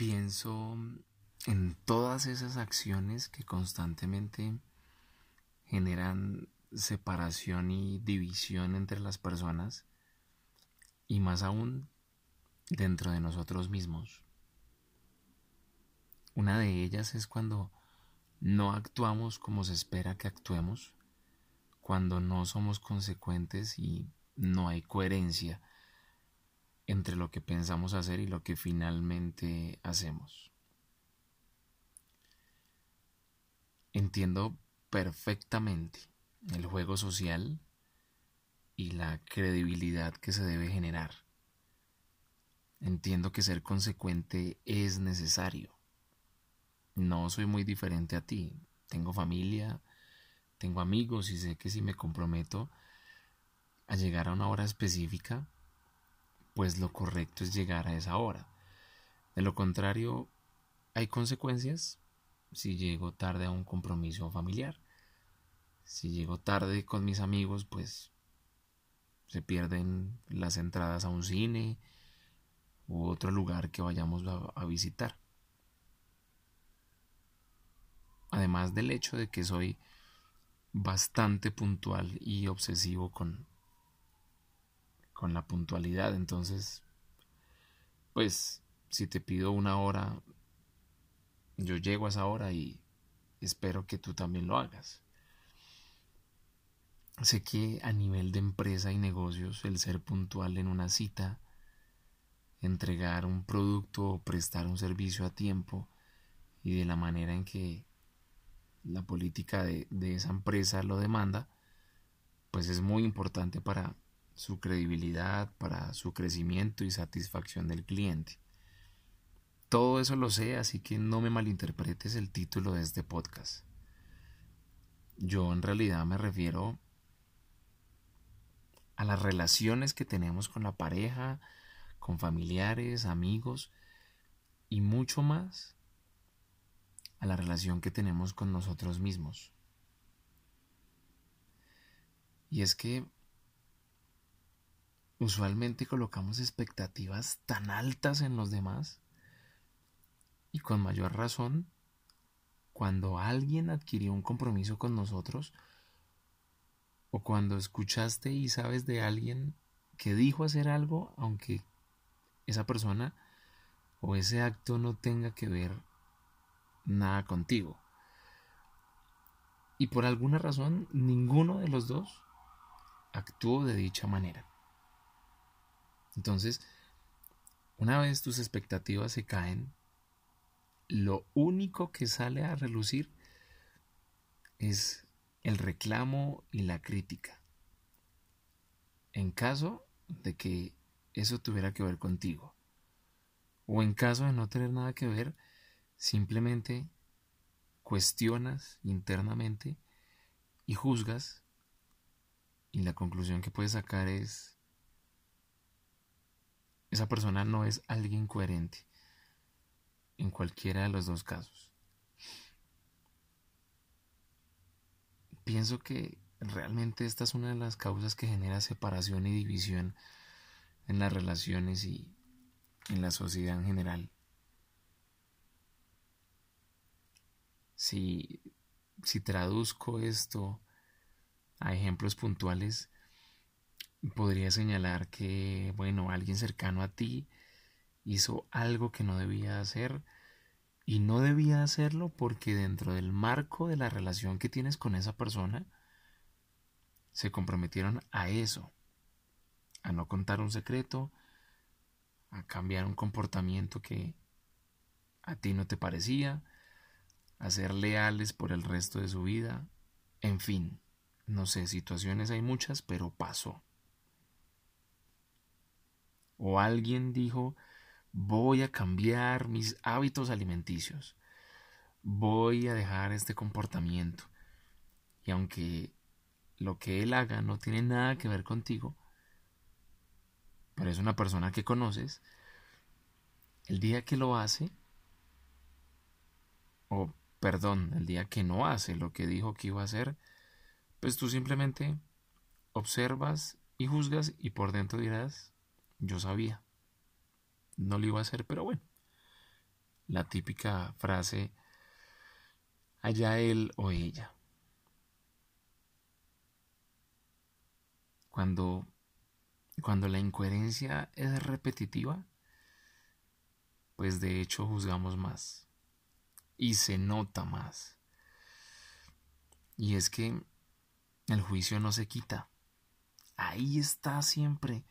pienso en todas esas acciones que constantemente generan separación y división entre las personas y más aún dentro de nosotros mismos. Una de ellas es cuando no actuamos como se espera que actuemos, cuando no somos consecuentes y no hay coherencia entre lo que pensamos hacer y lo que finalmente hacemos. Entiendo perfectamente el juego social y la credibilidad que se debe generar. Entiendo que ser consecuente es necesario. No soy muy diferente a ti. Tengo familia, tengo amigos y sé que si me comprometo a llegar a una hora específica, pues lo correcto es llegar a esa hora. De lo contrario, hay consecuencias si llego tarde a un compromiso familiar. Si llego tarde con mis amigos, pues se pierden las entradas a un cine u otro lugar que vayamos a, visitar. Además del hecho de que soy bastante puntual y obsesivo con, con la puntualidad. Entonces, pues si te pido una hora, yo llego a esa hora y espero que tú también lo hagas. Sé que a nivel de empresa y negocios el ser puntual en una cita, entregar un producto o prestar un servicio a tiempo y de la manera en que la política de, de esa empresa lo demanda, pues es muy importante para su credibilidad, para su crecimiento y satisfacción del cliente. Todo eso lo sé, así que no me malinterpretes el título de este podcast. Yo en realidad me refiero a las relaciones que tenemos con la pareja, con familiares, amigos y mucho más a la relación que tenemos con nosotros mismos. Y es que usualmente colocamos expectativas tan altas en los demás y con mayor razón cuando alguien adquirió un compromiso con nosotros o cuando escuchaste y sabes de alguien que dijo hacer algo aunque esa persona o ese acto no tenga que ver nada contigo. Y por alguna razón ninguno de los dos actuó de dicha manera. Entonces, una vez tus expectativas se caen, lo único que sale a relucir es el reclamo y la crítica. En caso de que eso tuviera que ver contigo, o en caso de no tener nada que ver, simplemente cuestionas internamente y juzgas y la conclusión que puedes sacar es esa persona no es alguien coherente en cualquiera de los dos casos. Pienso que realmente esta es una de las causas que genera separación y división en las relaciones y en la sociedad en general. Si, si traduzco esto a ejemplos puntuales, podría señalar que, bueno, alguien cercano a ti hizo algo que no debía hacer y no debía hacerlo porque dentro del marco de la relación que tienes con esa persona, se comprometieron a eso, a no contar un secreto, a cambiar un comportamiento que a ti no te parecía, a ser leales por el resto de su vida, en fin, no sé, situaciones hay muchas, pero pasó o alguien dijo, voy a cambiar mis hábitos alimenticios, voy a dejar este comportamiento. Y aunque lo que él haga no tiene nada que ver contigo, pero es una persona que conoces, el día que lo hace, o perdón, el día que no hace lo que dijo que iba a hacer, pues tú simplemente observas y juzgas y por dentro dirás, yo sabía. No lo iba a hacer, pero bueno. la típica frase allá él o ella. Cuando, cuando la incoherencia es repetitiva, pues de hecho juzgamos más y se nota más. Y es que el juicio no se quita. Ahí está siempre.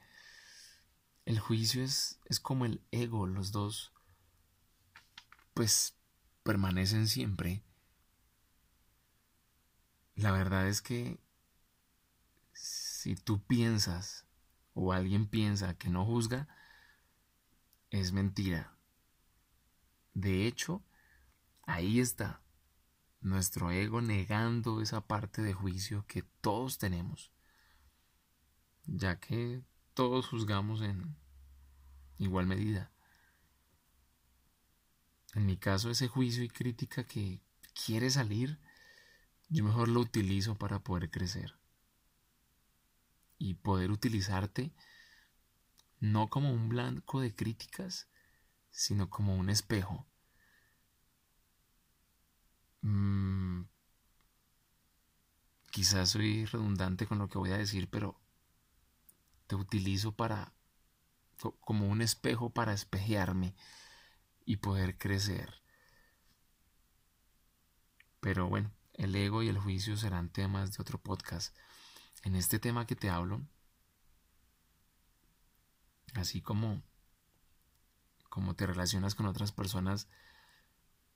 El juicio es, es como el ego, los dos pues permanecen siempre. La verdad es que si tú piensas o alguien piensa que no juzga, es mentira. De hecho, ahí está nuestro ego negando esa parte de juicio que todos tenemos, ya que todos juzgamos en igual medida. En mi caso, ese juicio y crítica que quiere salir, yo mejor lo utilizo para poder crecer. Y poder utilizarte no como un blanco de críticas, sino como un espejo. Mm, quizás soy redundante con lo que voy a decir, pero te utilizo para como un espejo para espejearme y poder crecer. Pero bueno, el ego y el juicio serán temas de otro podcast. En este tema que te hablo, así como como te relacionas con otras personas,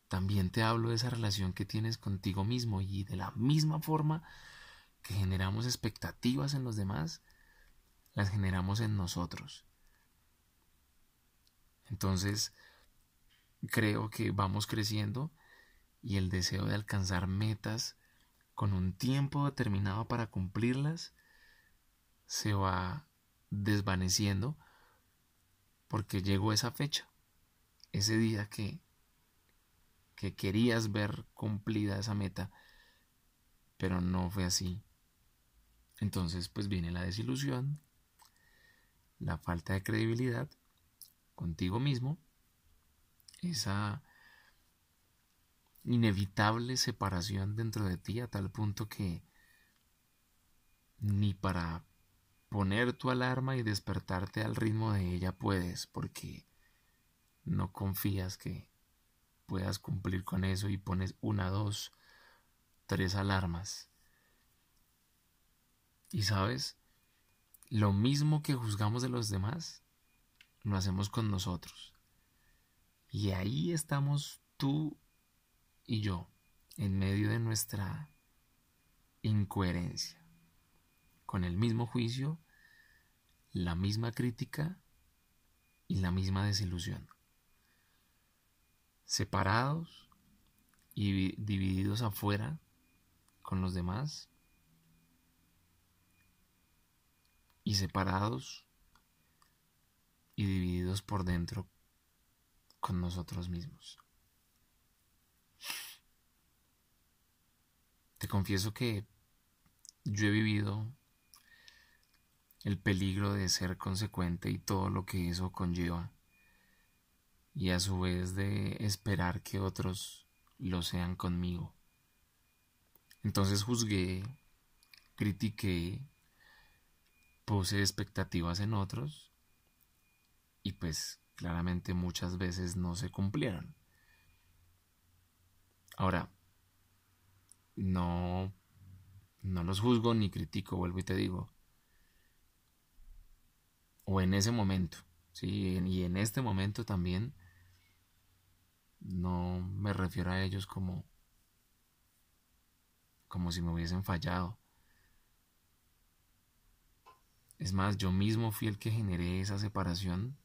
también te hablo de esa relación que tienes contigo mismo y de la misma forma que generamos expectativas en los demás, las generamos en nosotros. Entonces, creo que vamos creciendo y el deseo de alcanzar metas con un tiempo determinado para cumplirlas se va desvaneciendo porque llegó esa fecha, ese día que, que querías ver cumplida esa meta, pero no fue así. Entonces pues viene la desilusión, la falta de credibilidad contigo mismo esa inevitable separación dentro de ti a tal punto que ni para poner tu alarma y despertarte al ritmo de ella puedes porque no confías que puedas cumplir con eso y pones una, dos, tres alarmas. Y sabes, lo mismo que juzgamos de los demás, lo hacemos con nosotros. Y ahí estamos tú y yo, en medio de nuestra incoherencia, con el mismo juicio, la misma crítica y la misma desilusión. Separados y divididos afuera con los demás y separados y divididos por dentro con nosotros mismos. Te confieso que yo he vivido el peligro de ser consecuente y todo lo que eso conlleva, y a su vez de esperar que otros lo sean conmigo. Entonces juzgué, critiqué, puse expectativas en otros y pues claramente muchas veces no se cumplieron. Ahora, no, no los juzgo ni critico, vuelvo y te digo. O en ese momento, ¿sí? Y en este momento también no me refiero a ellos como como si me hubiesen fallado. Es más, yo mismo fui el que generé esa separación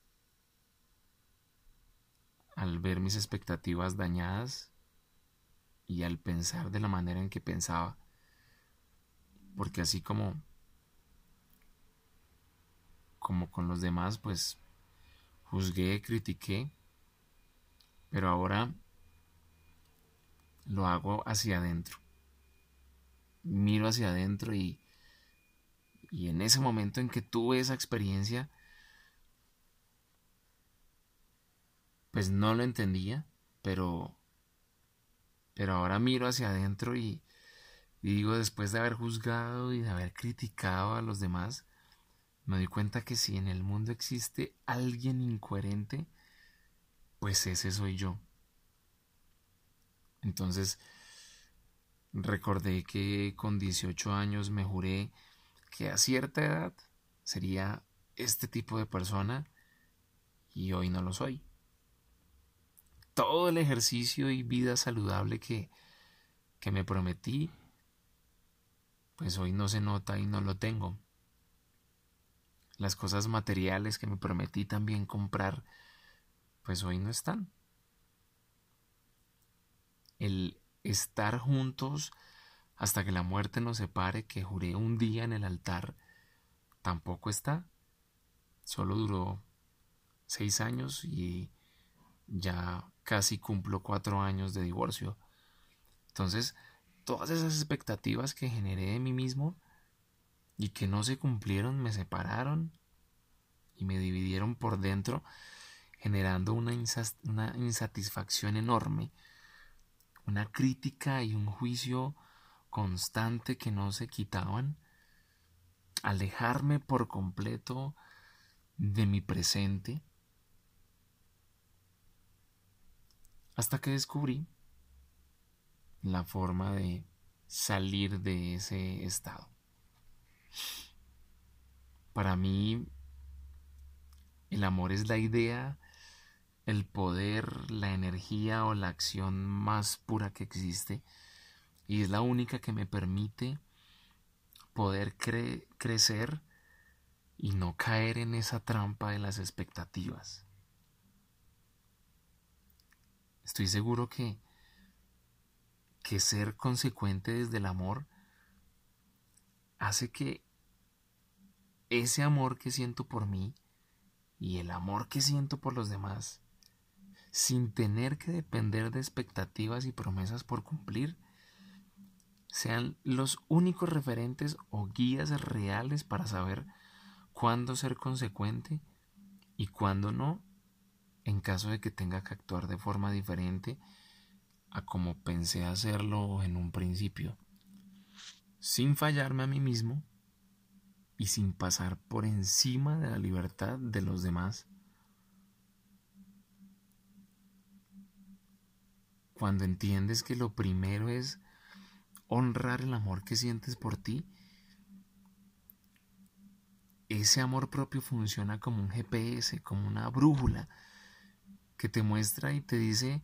al ver mis expectativas dañadas y al pensar de la manera en que pensaba. Porque así como como con los demás, pues juzgué, critiqué, pero ahora lo hago hacia adentro. Miro hacia adentro y, y en ese momento en que tuve esa experiencia, pues no lo entendía, pero pero ahora miro hacia adentro y, y digo después de haber juzgado y de haber criticado a los demás me doy cuenta que si en el mundo existe alguien incoherente pues ese soy yo. Entonces recordé que con 18 años me juré que a cierta edad sería este tipo de persona y hoy no lo soy. Todo el ejercicio y vida saludable que, que me prometí, pues hoy no se nota y no lo tengo. Las cosas materiales que me prometí también comprar, pues hoy no están. El estar juntos hasta que la muerte nos separe, que juré un día en el altar, tampoco está. Solo duró seis años y ya casi cumplo cuatro años de divorcio. Entonces, todas esas expectativas que generé de mí mismo y que no se cumplieron me separaron y me dividieron por dentro, generando una, una insatisfacción enorme una crítica y un juicio constante que no se quitaban, alejarme por completo de mi presente, hasta que descubrí la forma de salir de ese estado. Para mí, el amor es la idea el poder, la energía o la acción más pura que existe y es la única que me permite poder crecer y no caer en esa trampa de las expectativas. Estoy seguro que, que ser consecuente desde el amor hace que ese amor que siento por mí y el amor que siento por los demás sin tener que depender de expectativas y promesas por cumplir, sean los únicos referentes o guías reales para saber cuándo ser consecuente y cuándo no, en caso de que tenga que actuar de forma diferente a como pensé hacerlo en un principio, sin fallarme a mí mismo y sin pasar por encima de la libertad de los demás. Cuando entiendes que lo primero es honrar el amor que sientes por ti, ese amor propio funciona como un GPS, como una brújula que te muestra y te dice,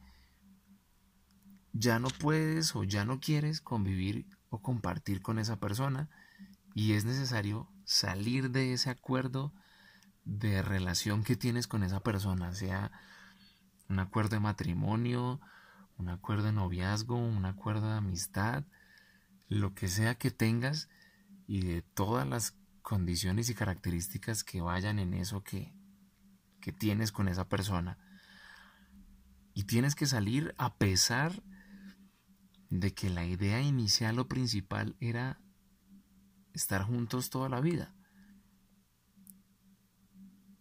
ya no puedes o ya no quieres convivir o compartir con esa persona y es necesario salir de ese acuerdo de relación que tienes con esa persona, sea un acuerdo de matrimonio, un acuerdo de noviazgo, un acuerdo de amistad, lo que sea que tengas y de todas las condiciones y características que vayan en eso que, que tienes con esa persona. Y tienes que salir a pesar de que la idea inicial o principal era estar juntos toda la vida.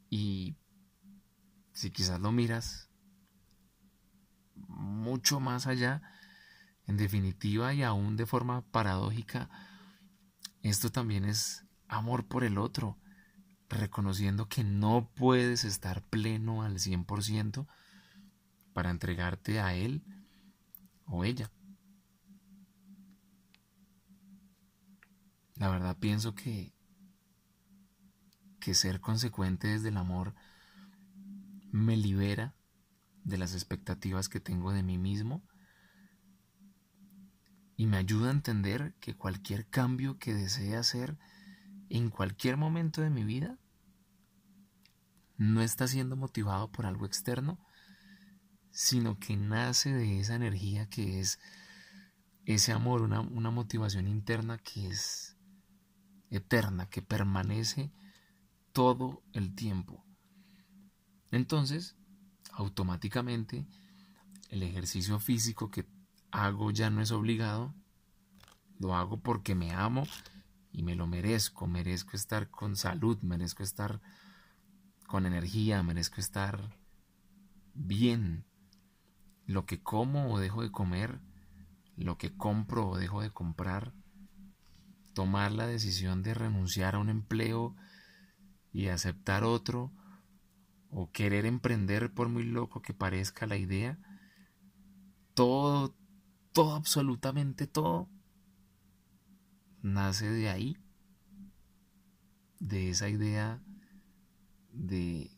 Y si quizás lo miras mucho más allá. En definitiva y aún de forma paradójica, esto también es amor por el otro, reconociendo que no puedes estar pleno al 100% para entregarte a él o ella. La verdad pienso que que ser consecuente desde el amor me libera de las expectativas que tengo de mí mismo y me ayuda a entender que cualquier cambio que desee hacer en cualquier momento de mi vida no está siendo motivado por algo externo, sino que nace de esa energía que es ese amor, una, una motivación interna que es eterna, que permanece todo el tiempo. Entonces, automáticamente el ejercicio físico que hago ya no es obligado, lo hago porque me amo y me lo merezco, merezco estar con salud, merezco estar con energía, merezco estar bien. lo que como o dejo de comer, lo que compro o dejo de comprar, tomar la decisión de renunciar a un empleo y aceptar otro, o querer emprender por muy loco que parezca la idea, todo, todo, absolutamente todo, nace de ahí, de esa idea de,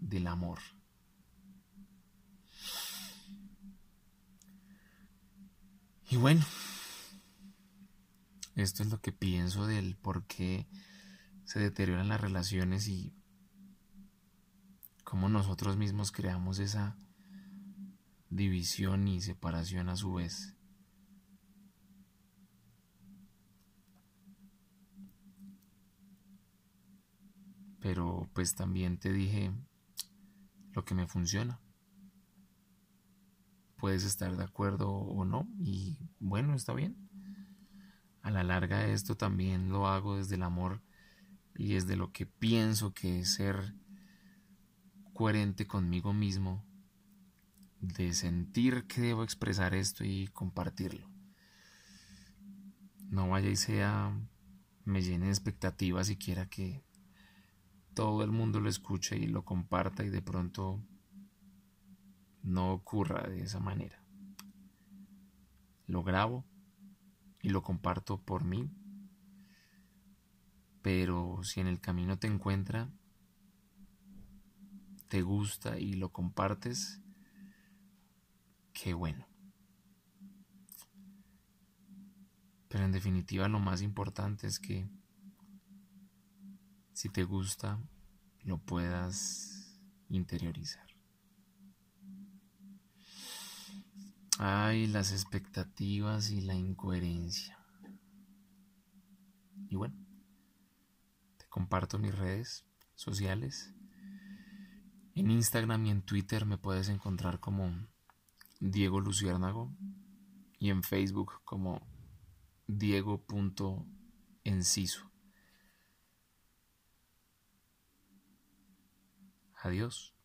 del amor. Y bueno, esto es lo que pienso del por qué se deterioran las relaciones y cómo nosotros mismos creamos esa división y separación a su vez. Pero pues también te dije lo que me funciona puedes estar de acuerdo o no y bueno, está bien. A la larga esto también lo hago desde el amor y desde lo que pienso que es ser coherente conmigo mismo, de sentir que debo expresar esto y compartirlo. No vaya y sea, me llene de expectativas y quiera que todo el mundo lo escuche y lo comparta y de pronto no ocurra de esa manera. Lo grabo y lo comparto por mí, pero si en el camino te encuentra, te gusta y lo compartes, qué bueno. Pero en definitiva lo más importante es que si te gusta, lo puedas interiorizar. Ay, las expectativas y la incoherencia. Y bueno, te comparto mis redes sociales. En Instagram y en Twitter me puedes encontrar como Diego Luciérnago y en Facebook como Diego.enciso. Adiós.